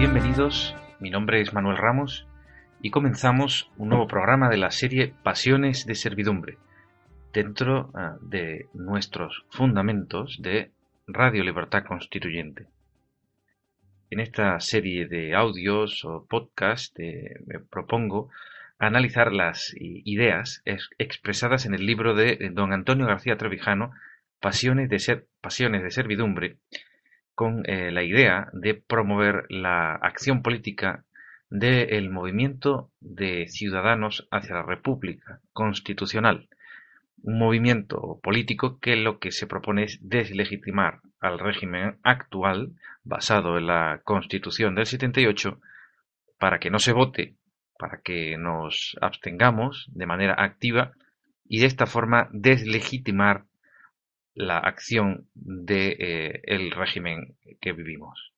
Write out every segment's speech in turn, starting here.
Bienvenidos, mi nombre es Manuel Ramos y comenzamos un nuevo programa de la serie Pasiones de Servidumbre, dentro uh, de nuestros fundamentos de Radio Libertad Constituyente. En esta serie de audios o podcast eh, me propongo analizar las ideas expresadas en el libro de don Antonio García Trevijano, Pasiones de Servidumbre, con eh, la idea de promover la acción política del movimiento de ciudadanos hacia la República Constitucional, un movimiento político que lo que se propone es deslegitimar al régimen actual basado en la Constitución del 78 para que no se vote, para que nos abstengamos de manera activa y de esta forma deslegitimar la acción del de, eh, régimen que vivimos.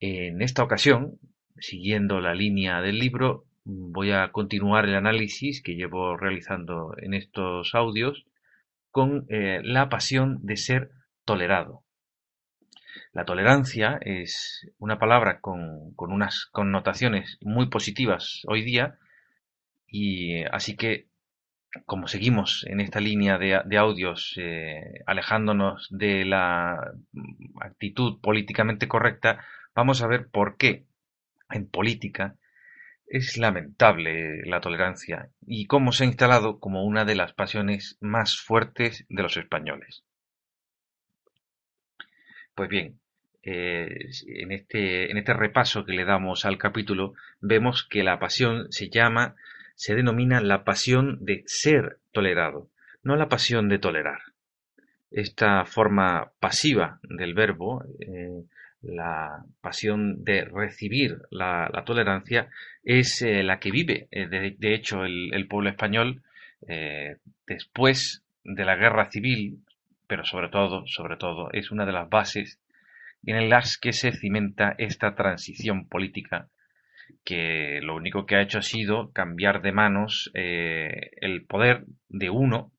En esta ocasión, siguiendo la línea del libro, voy a continuar el análisis que llevo realizando en estos audios con eh, la pasión de ser tolerado. La tolerancia es una palabra con, con unas connotaciones muy positivas hoy día y así que como seguimos en esta línea de, audios eh, alejándonos de la actitud políticamente correcta, vamos a ver por qué en política es lamentable la tolerancia y cómo se ha instalado como una de las pasiones más fuertes de los españoles. Pues bien, eh, este, en este repaso que le damos al capítulo, vemos que la pasión se llama se denomina la pasión de ser tolerado, no la pasión de tolerar. Esta forma pasiva del verbo, eh, la pasión de recibir la, tolerancia, es eh, la que vive, eh, de, hecho, el, pueblo español después de la guerra civil, pero sobre todo, sobre todo, es una de las bases en las que se cimenta esta transición política que lo único que ha hecho ha sido cambiar de manos eh, el poder de uno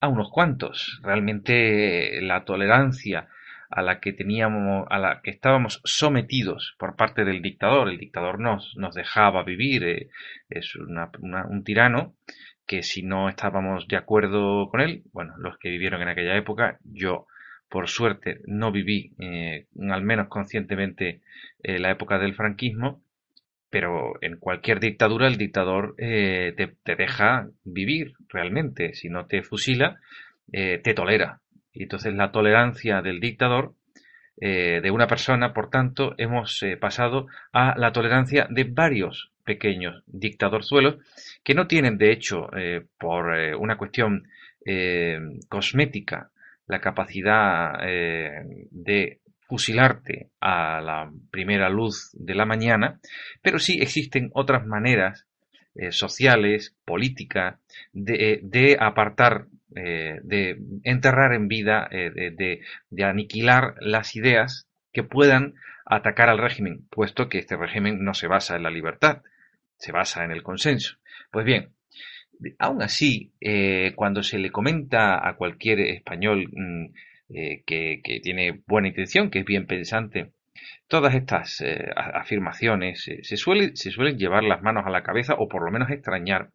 a unos cuantos. Realmente la tolerancia a la que teníamos, a la que estábamos sometidos por parte del dictador, el dictador nos, nos dejaba vivir, eh, es un tirano que si no estábamos de acuerdo con él, bueno, los que vivieron en aquella época, yo por suerte no viví, eh, al menos conscientemente, la época del franquismo, pero en cualquier dictadura el dictador eh, te, deja vivir realmente. Si no te fusila, eh, te tolera. Y entonces la tolerancia del dictador, eh, de una persona, por tanto, hemos pasado a la tolerancia de varios pequeños dictadorzuelos que no tienen, de hecho, por una cuestión cosmética, la capacidad de fusilarte a la primera luz de la mañana, pero sí existen otras maneras eh, sociales, políticas, de, de apartar, eh, de enterrar en vida, eh, de, de, aniquilar las ideas que puedan atacar al régimen, puesto que este régimen no se basa en la libertad, se basa en el consenso. Pues bien, aún así, cuando se le comenta a cualquier español mm, eh, que, tiene buena intención, que es bien pensante. Todas estas eh, afirmaciones eh, se, suele, se suelen llevar las manos a la cabeza o por lo menos extrañar,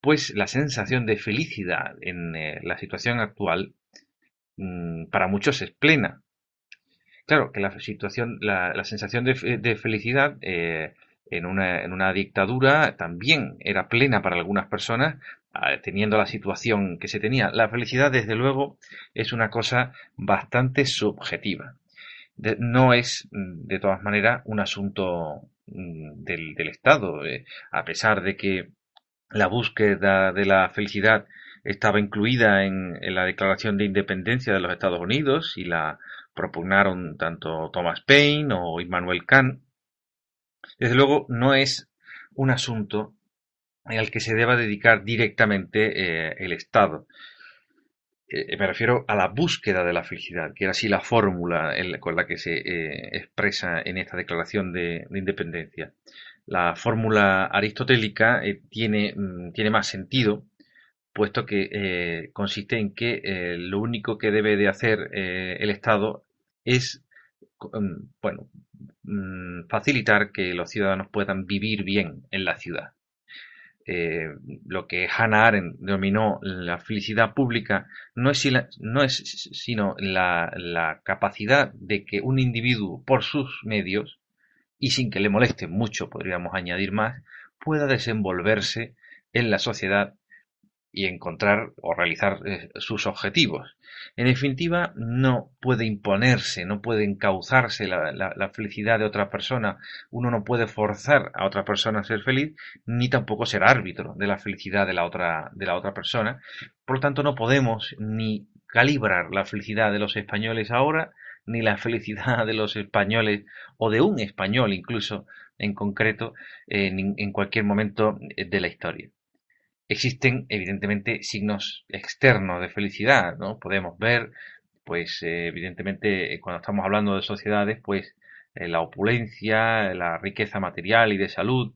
pues la sensación de felicidad en la situación actual mm, para muchos es plena. Claro que la situación, la, sensación de, felicidad eh, en, una, en una dictadura también era plena para algunas personas, teniendo la situación que se tenía. La felicidad, desde luego, es una cosa bastante subjetiva. no es, mm, de todas maneras, un asunto mm, del, Estado, eh, a pesar de que la búsqueda de la felicidad estaba incluida en, la Declaración de Independencia de los Estados Unidos y la propugnaron tanto Thomas Paine o Immanuel Kant. Desde luego no es un asunto al que se deba dedicar directamente eh, el Estado. Eh, me refiero a la búsqueda de la felicidad, que era así la fórmula con la que se eh, expresa en esta declaración de Independencia. La fórmula aristotélica eh, tiene, mm, tiene más sentido, puesto que eh, consiste en que eh, lo único que debe de hacer el Estado es mm, bueno, mm, facilitar que los ciudadanos puedan vivir bien en la ciudad. Lo que Hannah Arendt denominó la felicidad pública no es, no es sino la, la, capacidad de que un individuo, por sus medios, y sin que le moleste mucho, podríamos añadir más, pueda desenvolverse en la sociedad y encontrar o realizar eh, sus objetivos. En definitiva, no puede imponerse, no puede encauzarse la, felicidad de otra persona, uno no puede forzar a otra persona a ser feliz, ni tampoco ser árbitro de la felicidad de la otra, de la otra persona. Por lo tanto, no podemos ni calibrar la felicidad de los españoles ahora, ni la felicidad de los españoles o de un español incluso en concreto en, cualquier momento de la historia. Existen evidentemente signos externos de felicidad, ¿no? Podemos ver, pues evidentemente cuando estamos hablando de sociedades, pues eh, la opulencia, la riqueza material y de salud,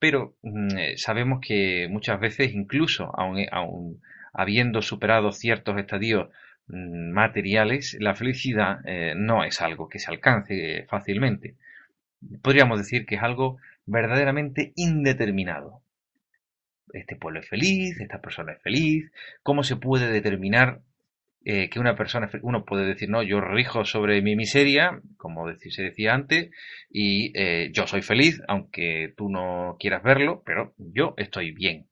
pero mm, eh, sabemos que muchas veces incluso aun habiendo superado ciertos estadios Mm, materiales, la felicidad eh, no es algo que se alcance fácilmente. Podríamos decir que es algo verdaderamente indeterminado. Este pueblo es feliz, esta persona es feliz. ¿Cómo se puede determinar eh, que una persona, uno puede decir, no, yo rijo sobre mi miseria, como se decía antes, y eh, yo soy feliz, aunque tú no quieras verlo, pero yo estoy bien.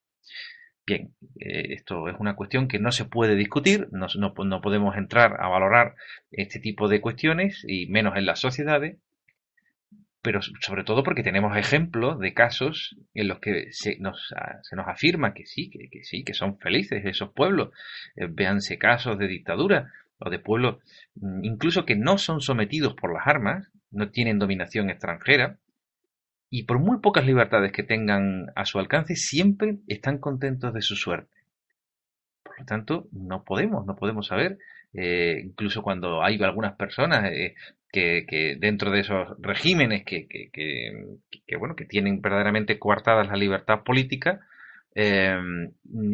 Bien, eh, esto es una cuestión que no se puede discutir, no, no, podemos entrar a valorar este tipo de cuestiones, y menos en las sociedades, pero sobre todo porque tenemos ejemplos de casos en los que se nos, se nos afirma que sí, que, sí, que son felices esos pueblos. Eh, véanse casos de dictadura o de pueblos mm, incluso que no son sometidos por las armas, no tienen dominación extranjera, y por muy pocas libertades que tengan a su alcance, siempre están contentos de su suerte. Por lo tanto, no podemos, no podemos saber, eh, incluso cuando hay algunas personas eh, que, dentro de esos regímenes que, que, bueno, que tienen verdaderamente coartadas la libertad política, eh,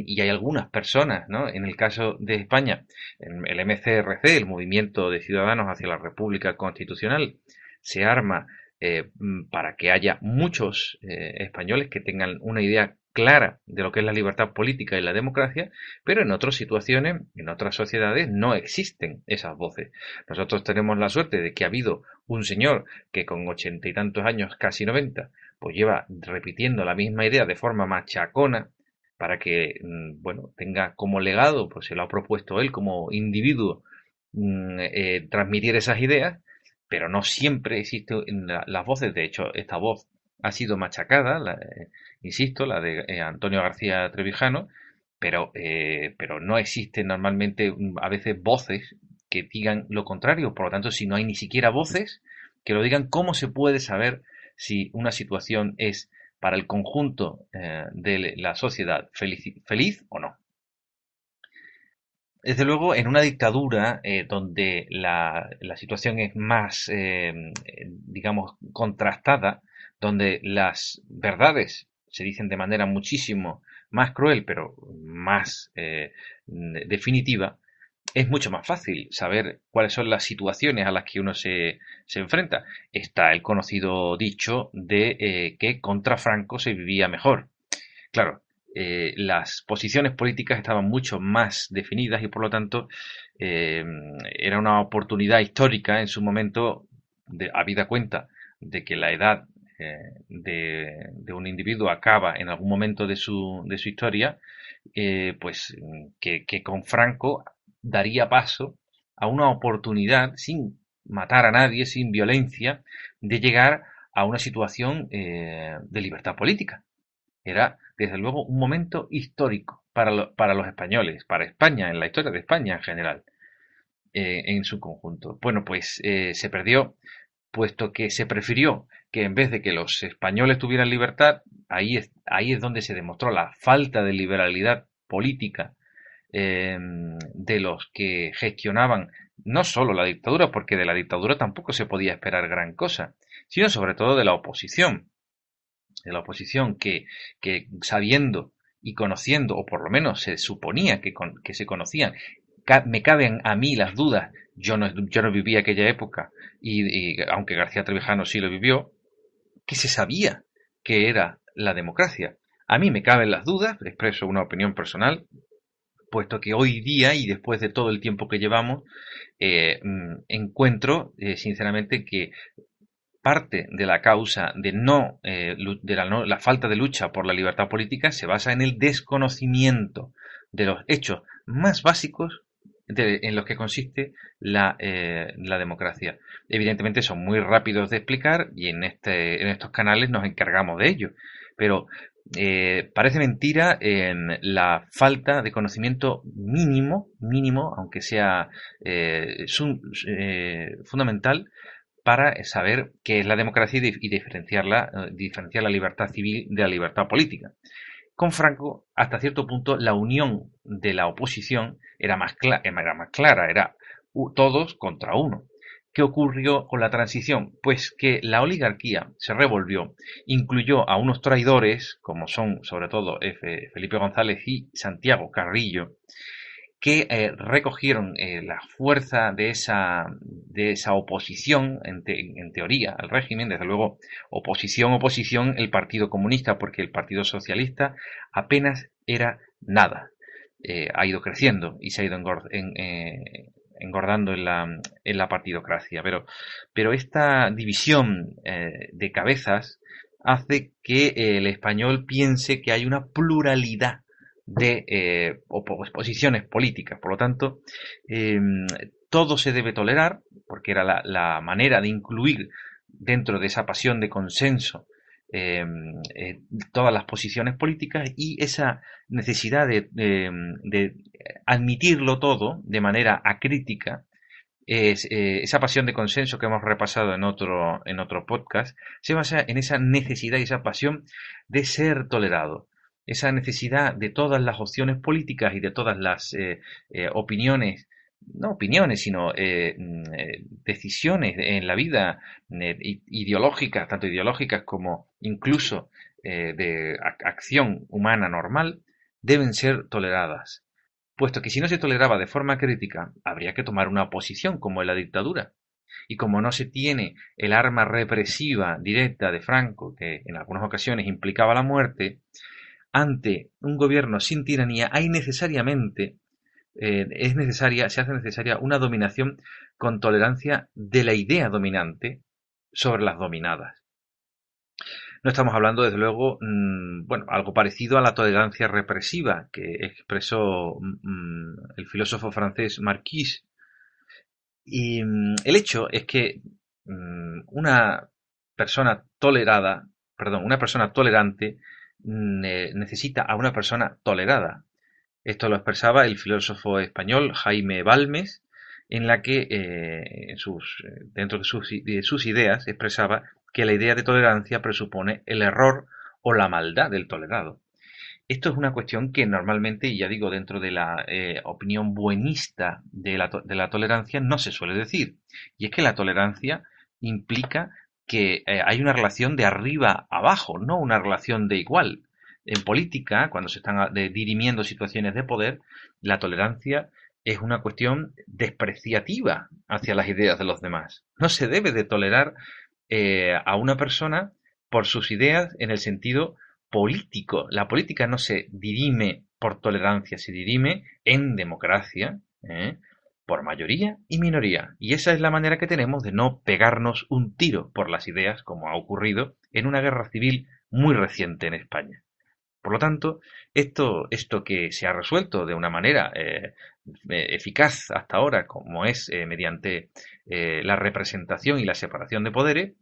y hay algunas personas, ¿no? En el caso de España, el MCRC, el Movimiento de Ciudadanos hacia la República Constitucional, se arma eh, para que haya muchos eh, españoles que tengan una idea clara de lo que es la libertad política y la democracia, pero en otras situaciones, en otras sociedades, no existen esas voces. Nosotros tenemos la suerte de que ha habido un señor que con ochenta y tantos años, casi noventa, pues lleva repitiendo la misma idea de forma machacona para que, mm, bueno, tenga como legado, pues se lo ha propuesto él como individuo, mm, eh, transmitir esas ideas, pero no siempre existen las voces. De hecho, esta voz ha sido machacada, eh, insisto, la de eh, Antonio García Trevijano, pero, eh, pero no existen normalmente mm, a veces voces que digan lo contrario. Por lo tanto, si no hay ni siquiera voces que lo digan, ¿cómo se puede saber si una situación es para el conjunto de la sociedad feliz o no? Desde luego, en una dictadura eh, donde la, situación es más, eh, digamos, contrastada, donde las verdades se dicen de manera muchísimo más cruel, pero más eh, definitiva, es mucho más fácil saber cuáles son las situaciones a las que uno se, se enfrenta. Está el conocido dicho de que contra Franco se vivía mejor. Claro, eh, las posiciones políticas estaban mucho más definidas y por lo tanto eh, era una oportunidad histórica en su momento, de, habida cuenta de que la edad eh, de, un individuo acaba en algún momento de su, de su historia, pues que, con Franco daría paso a una oportunidad sin matar a nadie, sin violencia, de llegar a una situación de libertad política. Era, desde luego, un momento histórico para, para los españoles, para España, en la historia de España en general, eh, en su conjunto. Bueno, pues eh, se perdió, puesto que se prefirió que en vez de que los españoles tuvieran libertad, ahí es, ahí es donde se demostró la falta de liberalidad política em, de los que gestionaban no solo la dictadura, porque de la dictadura tampoco se podía esperar gran cosa, sino sobre todo de la oposición. De la oposición que, que sabiendo y conociendo, o por lo menos se suponía que, que se conocían, me caben a mí las dudas, yo no, yo no viví aquella época, y, aunque García Trevijano sí lo vivió, que se sabía que era la democracia. A mí me caben las dudas, expreso una opinión personal, puesto que hoy día y después de todo el tiempo que llevamos, eh, mm, encuentro eh, sinceramente que parte de la causa de no eh, de la, falta de lucha por la libertad política se basa en el desconocimiento de los hechos más básicos en los que consiste la, eh, la, democracia. Evidentemente son muy rápidos de explicar y en, este, en estos canales nos encargamos de ello. Pero eh, parece mentira en la falta de conocimiento mínimo, mínimo, aunque sea fundamental, para saber qué es la democracia y diferenciarla, eh, diferenciar la libertad civil de la libertad política. Con Franco, hasta cierto punto, la unión de la oposición era más, era más clara, era todos contra uno. ¿Qué ocurrió con la transición? Pues que la oligarquía se revolvió, incluyó a unos traidores, como son sobre todo Felipe González y Santiago Carrillo, que eh, recogieron eh, la fuerza de esa, de esa oposición, en, teoría, al régimen, desde luego, oposición, oposición, el Partido Comunista, porque el Partido Socialista apenas era nada. Eh, ha ido creciendo y se ha ido engordando en la, en la partidocracia. Pero, pero esta división de cabezas hace que el español piense que hay una pluralidad de eh, posiciones políticas. Por lo tanto, em, todo se debe tolerar, porque era la, manera de incluir dentro de esa pasión de consenso em, eh, todas las posiciones políticas y esa necesidad de, de, admitirlo todo de manera acrítica. Eh, esa pasión de consenso que hemos repasado en otro, en otro podcast se basa en esa necesidad y esa pasión de ser tolerado esa necesidad de todas las opciones políticas y de todas las eh, eh, opiniones, no opiniones, sino eh, mm, decisiones en la vida ideológicas, tanto ideológicas como incluso de acción humana normal, deben ser toleradas. Puesto que si no se toleraba de forma crítica, habría que tomar una posición como en la dictadura. Y como no se tiene el arma represiva directa de Franco, que en algunas ocasiones implicaba la muerte, ante un gobierno sin tiranía hay necesariamente eh, es necesaria, se hace necesaria una dominación con tolerancia de la idea dominante sobre las dominadas. No estamos hablando, desde luego, mm, bueno, algo parecido a la tolerancia represiva que expresó mm, el filósofo francés Marquis. Y mm, el hecho es que una persona tolerada, perdón, una persona tolerante necesita a una persona tolerada. Esto lo expresaba el filósofo español Jaime Balmes, en la que eh, sus, dentro de sus, de sus, ideas expresaba que la idea de tolerancia presupone el error o la maldad del tolerado. Esto es una cuestión que normalmente, y ya digo, dentro de la eh, opinión buenista de la, de la tolerancia no se suele decir. Y es que la tolerancia implica que eh, hay una relación de arriba abajo, no una relación de igual. En política, cuando se están dirimiendo situaciones de poder, la tolerancia es una cuestión despreciativa hacia las ideas de los demás. No se debe de tolerar eh, a una persona por sus ideas en el sentido político. La política no se dirime por tolerancia, se dirime en democracia, ¿eh? Por mayoría y minoría. Y esa es la manera que tenemos de no pegarnos un tiro por las ideas, como ha ocurrido en una guerra civil muy reciente en España. Por lo tanto, esto, esto que se ha resuelto de una manera eh, eh, eficaz hasta ahora, como es eh, mediante la representación y la separación de poderes,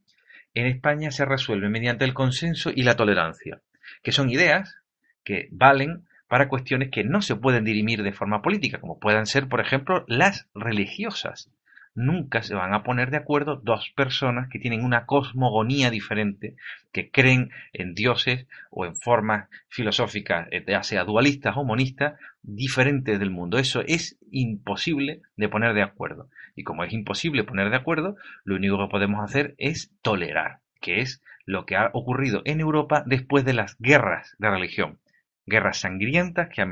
en España se resuelve mediante el consenso y la tolerancia, que son ideas que valen para cuestiones que no se pueden dirimir de forma política, como puedan ser, por ejemplo, las religiosas. Nunca se van a poner de acuerdo dos personas que tienen una cosmogonía diferente, que creen en dioses o en formas filosóficas, eh, ya sea dualistas o monistas, diferentes del mundo. Eso es imposible de poner de acuerdo. Y como es imposible poner de acuerdo, lo único que podemos hacer es tolerar, que es lo que ha ocurrido en Europa después de las guerras de religión guerras sangrientas que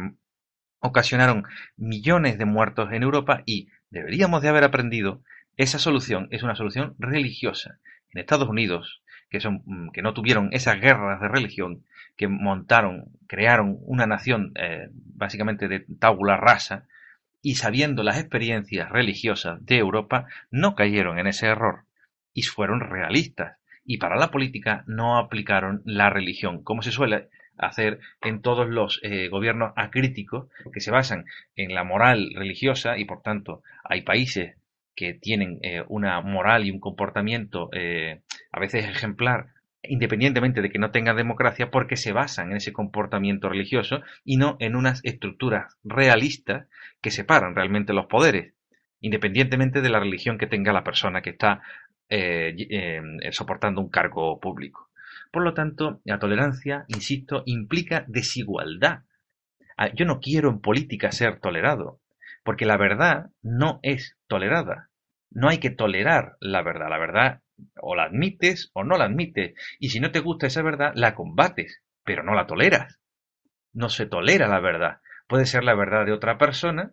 ocasionaron millones de muertos en Europa y deberíamos de haber aprendido esa solución es una solución religiosa. En Estados Unidos, que, son, mm, que no tuvieron esas guerras de religión, que montaron, crearon una nación eh, básicamente de tabula rasa, y sabiendo las experiencias religiosas de Europa, no cayeron en ese error y fueron realistas. Y para la política no aplicaron la religión, como se suele hacer en todos los eh, gobiernos acríticos que se basan en la moral religiosa y por tanto hay países que tienen eh, una moral y un comportamiento eh, a veces ejemplar independientemente de que no tengan democracia porque se basan en ese comportamiento religioso y no en unas estructuras realistas que separan realmente los poderes independientemente de la religión que tenga la persona que está soportando un cargo público. Por lo tanto, la tolerancia, insisto, implica desigualdad. Ah, yo no quiero en política ser tolerado, porque la verdad no es tolerada. No hay que tolerar la verdad. La verdad o la admites o no la admites. Y si no te gusta esa verdad, la combates, pero no la toleras. No se tolera la verdad. Puede ser la verdad de otra persona,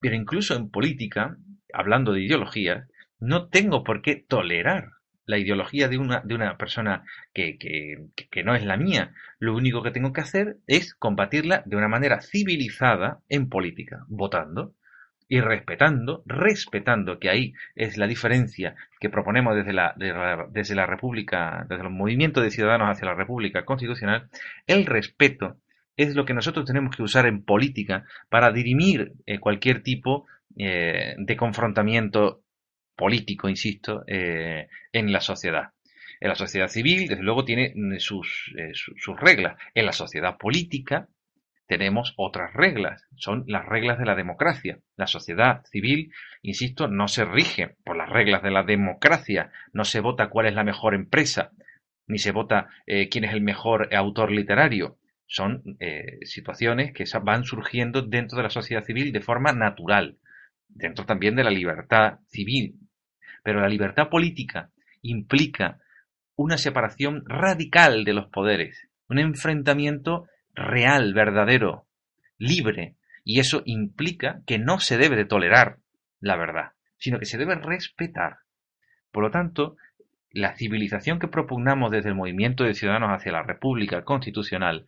pero incluso en política, hablando de ideología, no tengo por qué tolerar la ideología de una, de una persona que, que, no es la mía. Lo único que tengo que hacer es combatirla de una manera civilizada en política, votando y respetando, respetando, que ahí es la diferencia que proponemos desde la, desde la República, desde el movimiento de ciudadanos hacia la República Constitucional, el respeto es lo que nosotros tenemos que usar en política para dirimir eh, cualquier tipo eh, de confrontamiento político, insisto, eh, en la sociedad. En la sociedad civil, desde luego, tiene sus, eh, sus reglas. En la sociedad política tenemos otras reglas, son las reglas de la democracia. La sociedad civil, insisto, no se rige por las reglas de la democracia, no se vota cuál es la mejor empresa, ni se vota eh, quién es el mejor autor literario. Son situaciones que van surgiendo dentro de la sociedad civil de forma natural, dentro también de la libertad civil, pero la libertad política implica una separación radical de los poderes, un enfrentamiento real, verdadero, libre, y eso implica que no se debe de tolerar la verdad, sino que se debe respetar. Por lo tanto, la civilización que propugnamos desde el movimiento de ciudadanos hacia la República Constitucional,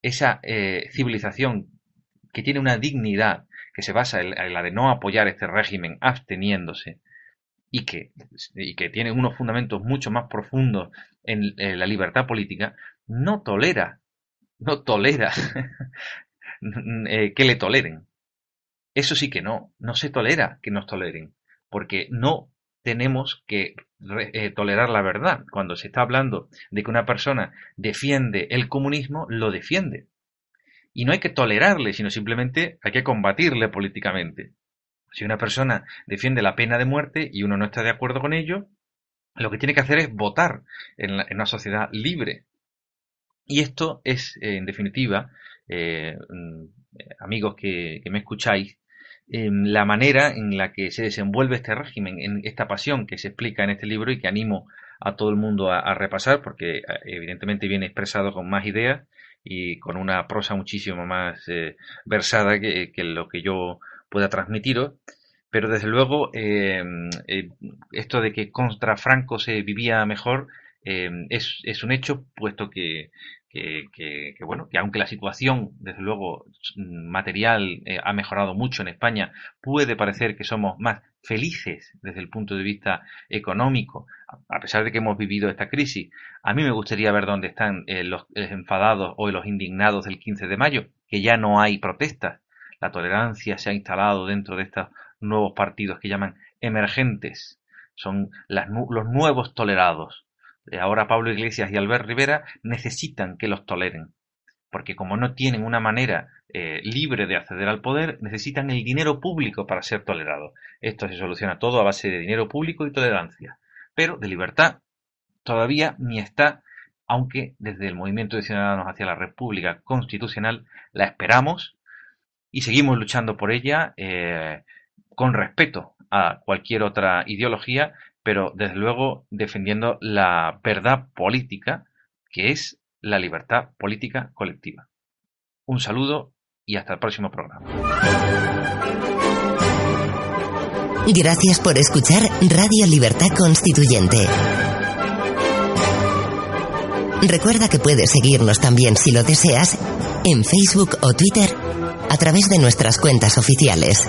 esa eh, civilización que tiene una dignidad, que se basa en la de no apoyar este régimen absteniéndose, y que, y que tiene unos fundamentos mucho más profundos en, la libertad política, no tolera, no tolera eh, que le toleren. Eso sí que no, no se tolera que nos toleren, porque no tenemos que eh, tolerar la verdad. Cuando se está hablando de que una persona defiende el comunismo, lo defiende. Y no hay que tolerarle, sino simplemente hay que combatirle políticamente. Si una persona defiende la pena de muerte y uno no está de acuerdo con ello, lo que tiene que hacer es votar en, una sociedad libre. Y esto es, eh, en definitiva, eh, mm, amigos que, me escucháis, em, la manera en la que se desenvuelve este régimen, en esta pasión que se explica en este libro y que animo a todo el mundo a, repasar, porque eh, evidentemente viene expresado con más ideas y con una prosa muchísimo más versada que, lo que yo pueda transmitiros, pero desde luego eh, eh, esto de que contra Franco se vivía mejor eh, es, un hecho, puesto que, que, bueno, que aunque la situación, desde luego, material eh, ha mejorado mucho en España, puede parecer que somos más felices desde el punto de vista económico, a pesar de que hemos vivido esta crisis. A mí me gustaría ver dónde están eh, los, enfadados o los indignados del 15 de mayo, que ya no hay protestas. La tolerancia se ha instalado dentro de estos nuevos partidos que llaman emergentes. Son los nuevos tolerados eh, ahora Pablo Iglesias y Albert Rivera necesitan que los toleren, porque como no tienen una manera eh, libre de acceder al poder, necesitan el dinero público para ser tolerados. Esto se soluciona todo a base de dinero público y tolerancia, pero de libertad todavía ni está, aunque desde el Movimiento de Ciudadanos hacia la República Constitucional la esperamos y seguimos luchando por ella eh, con respeto a cualquier otra ideología pero desde luego defendiendo la verdad política, que es la libertad política colectiva. Un saludo y hasta el próximo programa. Gracias por escuchar Radio Libertad Constituyente. Recuerda que puedes seguirnos también si lo deseas en Facebook o Twitter a través de nuestras cuentas oficiales.